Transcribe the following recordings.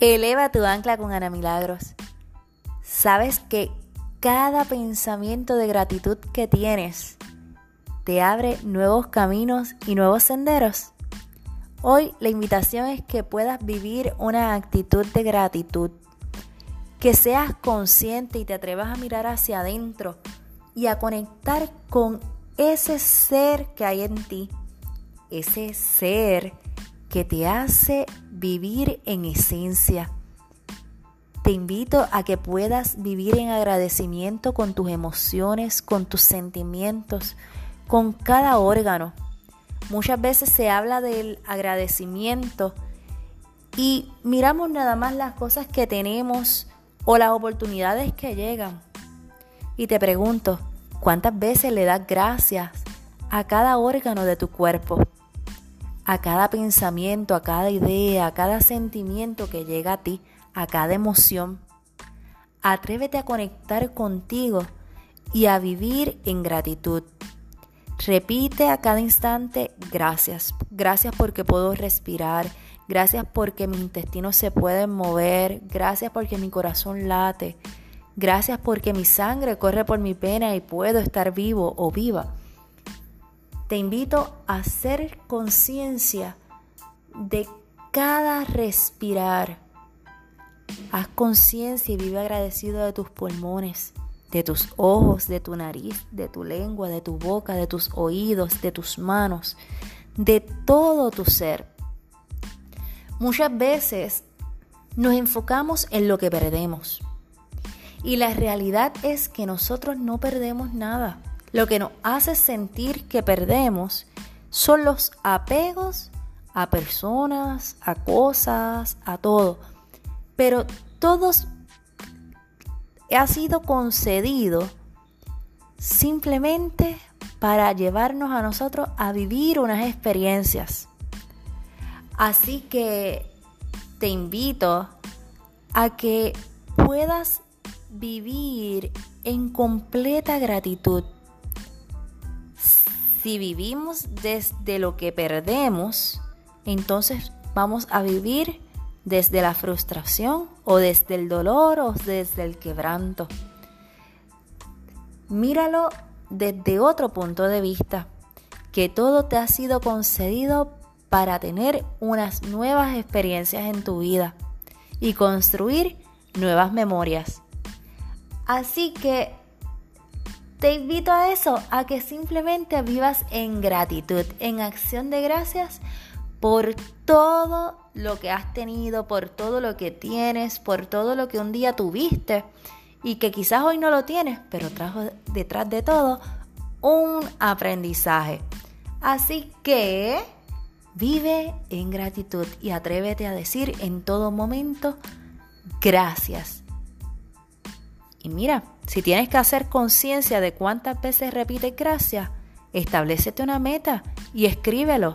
Eleva tu ancla con Ana Milagros. Sabes que cada pensamiento de gratitud que tienes te abre nuevos caminos y nuevos senderos. Hoy la invitación es que puedas vivir una actitud de gratitud, que seas consciente y te atrevas a mirar hacia adentro y a conectar con ese ser que hay en ti, ese ser que te hace vivir en esencia. Te invito a que puedas vivir en agradecimiento con tus emociones, con tus sentimientos, con cada órgano. Muchas veces se habla del agradecimiento y miramos nada más las cosas que tenemos o las oportunidades que llegan. Y te pregunto, ¿cuántas veces le das gracias a cada órgano de tu cuerpo? A cada pensamiento, a cada idea, a cada sentimiento que llega a ti, a cada emoción. Atrévete a conectar contigo y a vivir en gratitud. Repite a cada instante gracias. Gracias porque puedo respirar. Gracias porque mis intestinos se pueden mover. Gracias porque mi corazón late. Gracias porque mi sangre corre por mi pena y puedo estar vivo o viva. Te invito a hacer conciencia de cada respirar. Haz conciencia y vive agradecido de tus pulmones, de tus ojos, de tu nariz, de tu lengua, de tu boca, de tus oídos, de tus manos, de todo tu ser. Muchas veces nos enfocamos en lo que perdemos. Y la realidad es que nosotros no perdemos nada. Lo que nos hace sentir que perdemos son los apegos a personas, a cosas, a todo. Pero todos ha sido concedido simplemente para llevarnos a nosotros a vivir unas experiencias. Así que te invito a que puedas vivir en completa gratitud si vivimos desde lo que perdemos, entonces vamos a vivir desde la frustración o desde el dolor o desde el quebranto. Míralo desde otro punto de vista, que todo te ha sido concedido para tener unas nuevas experiencias en tu vida y construir nuevas memorias. Así que te invito a eso, a que simplemente vivas en gratitud, en acción de gracias por todo lo que has tenido, por todo lo que tienes, por todo lo que un día tuviste y que quizás hoy no lo tienes, pero trajo detrás de todo un aprendizaje. Así que vive en gratitud y atrévete a decir en todo momento gracias. Y mira, si tienes que hacer conciencia de cuántas veces repites gracias, establecete una meta y escríbelo.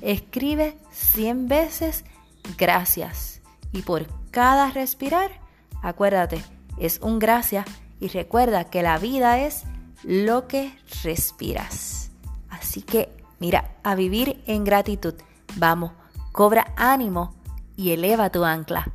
Escribe 100 veces gracias. Y por cada respirar, acuérdate, es un gracias y recuerda que la vida es lo que respiras. Así que mira, a vivir en gratitud. Vamos, cobra ánimo y eleva tu ancla.